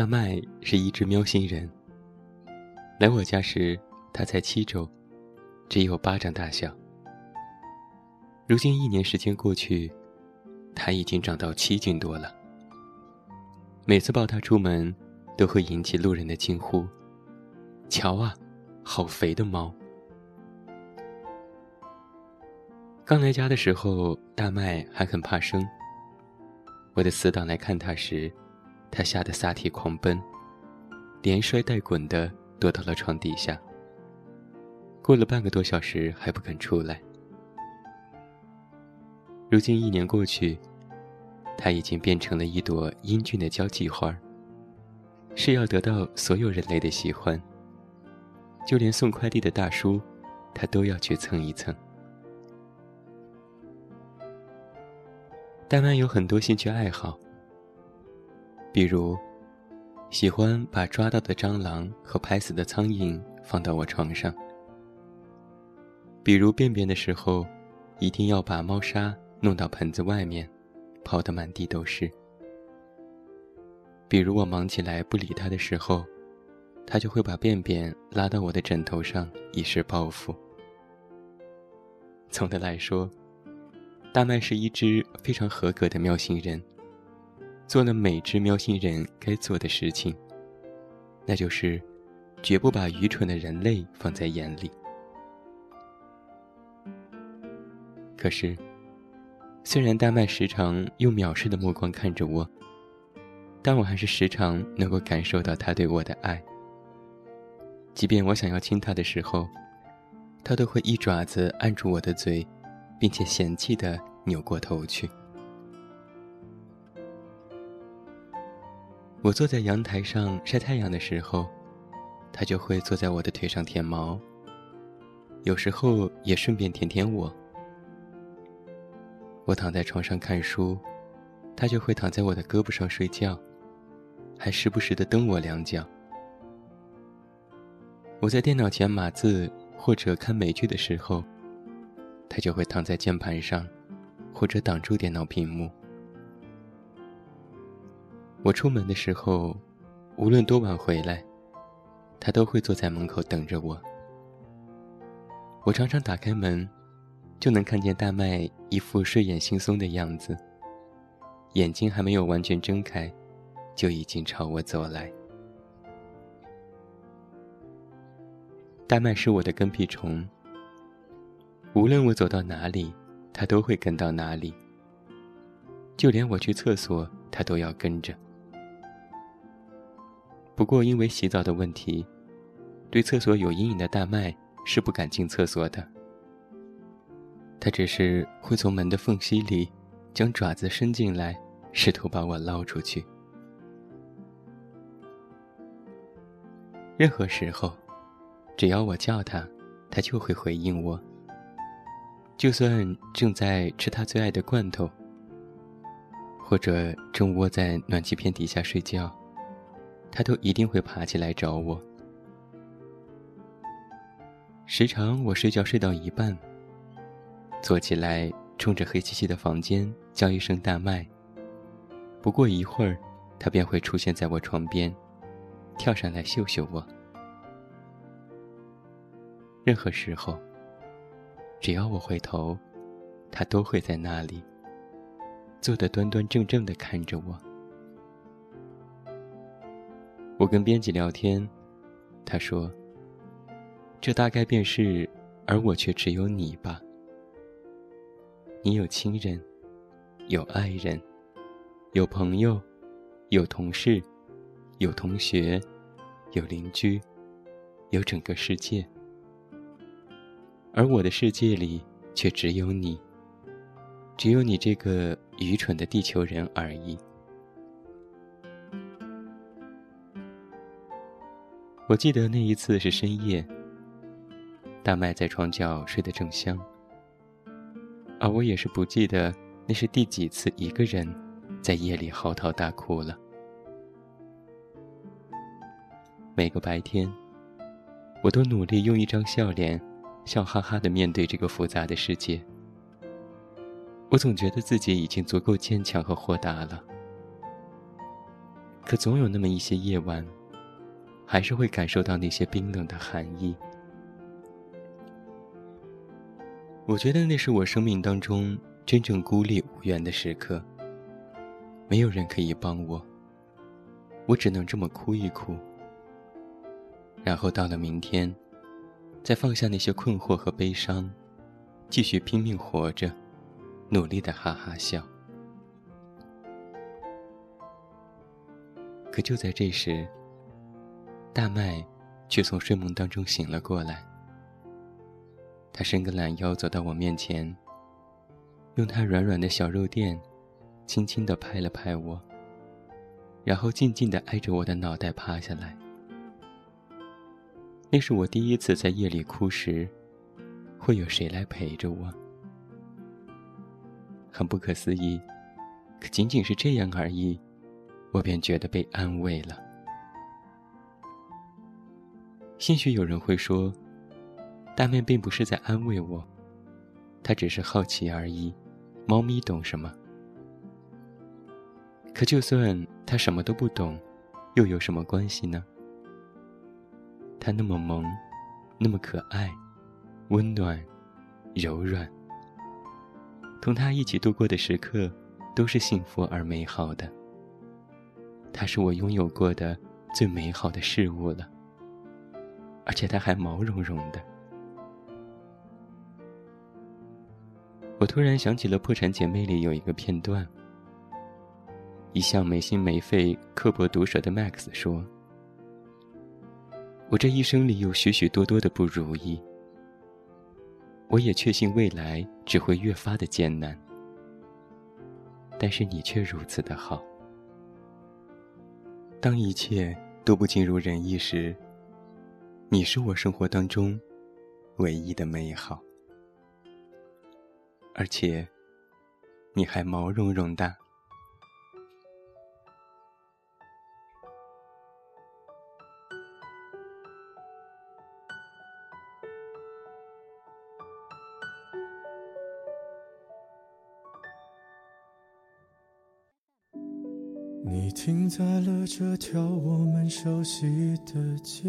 大麦是一只喵星人。来我家时，它才七周，只有巴掌大小。如今一年时间过去，它已经长到七斤多了。每次抱它出门，都会引起路人的惊呼：“瞧啊，好肥的猫！”刚来家的时候，大麦还很怕生。我的死党来看他时，他吓得撒腿狂奔，连摔带滚的躲到了床底下。过了半个多小时还不肯出来。如今一年过去，他已经变成了一朵英俊的交际花，是要得到所有人类的喜欢。就连送快递的大叔，他都要去蹭一蹭。大麦有很多兴趣爱好，比如喜欢把抓到的蟑螂和拍死的苍蝇放到我床上；比如便便的时候，一定要把猫砂弄到盆子外面，泡得满地都是；比如我忙起来不理他的时候，他就会把便便拉到我的枕头上以示报复。总的来说。大麦是一只非常合格的喵星人，做了每只喵星人该做的事情，那就是绝不把愚蠢的人类放在眼里。可是，虽然大麦时常用藐视的目光看着我，但我还是时常能够感受到他对我的爱。即便我想要亲他的时候，他都会一爪子按住我的嘴。并且嫌弃的扭过头去。我坐在阳台上晒太阳的时候，他就会坐在我的腿上舔毛，有时候也顺便舔舔我。我躺在床上看书，他就会躺在我的胳膊上睡觉，还时不时的蹬我两脚。我在电脑前码字或者看美剧的时候。他就会躺在键盘上，或者挡住电脑屏幕。我出门的时候，无论多晚回来，他都会坐在门口等着我。我常常打开门，就能看见大麦一副睡眼惺忪的样子，眼睛还没有完全睁开，就已经朝我走来。大麦是我的跟屁虫。无论我走到哪里，他都会跟到哪里。就连我去厕所，他都要跟着。不过，因为洗澡的问题，对厕所有阴影的大麦是不敢进厕所的。他只是会从门的缝隙里，将爪子伸进来，试图把我捞出去。任何时候，只要我叫他，他就会回应我。就算正在吃他最爱的罐头，或者正窝在暖气片底下睡觉，他都一定会爬起来找我。时常我睡觉睡到一半，坐起来冲着黑漆漆的房间叫一声“大麦”，不过一会儿，他便会出现在我床边，跳上来嗅嗅我。任何时候。只要我回头，他都会在那里，坐得端端正正的看着我。我跟编辑聊天，他说：“这大概便是，而我却只有你吧。你有亲人，有爱人，有朋友，有同事，有同学，有邻居，有整个世界。”而我的世界里却只有你，只有你这个愚蠢的地球人而已。我记得那一次是深夜，大麦在床角睡得正香，而我也是不记得那是第几次一个人在夜里嚎啕大哭了。每个白天，我都努力用一张笑脸。笑哈哈的面对这个复杂的世界，我总觉得自己已经足够坚强和豁达了。可总有那么一些夜晚，还是会感受到那些冰冷的寒意。我觉得那是我生命当中真正孤立无援的时刻。没有人可以帮我，我只能这么哭一哭。然后到了明天，再放下那些困惑和悲伤，继续拼命活着，努力的哈哈笑。可就在这时，大麦却从睡梦当中醒了过来。他伸个懒腰走到我面前，用他软软的小肉垫。轻轻地拍了拍我，然后静静地挨着我的脑袋趴下来。那是我第一次在夜里哭时，会有谁来陪着我？很不可思议，可仅仅是这样而已，我便觉得被安慰了。兴许有人会说，大面并不是在安慰我，他只是好奇而已。猫咪懂什么？可就算他什么都不懂，又有什么关系呢？他那么萌，那么可爱，温暖，柔软。同他一起度过的时刻，都是幸福而美好的。他是我拥有过的最美好的事物了，而且他还毛茸茸的。我突然想起了《破产姐妹》里有一个片段。一向没心没肺、刻薄毒舌的 Max 说：“我这一生里有许许多多的不如意，我也确信未来只会越发的艰难。但是你却如此的好。当一切都不尽如人意时，你是我生活当中唯一的美好，而且你还毛茸茸的。”你停在了这条我们熟悉的街，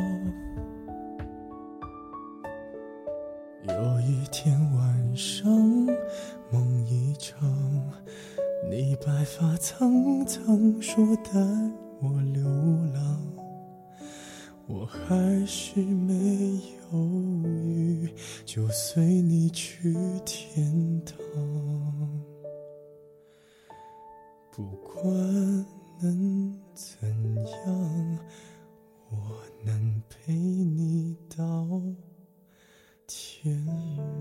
不管能怎样，我能陪你到天亮。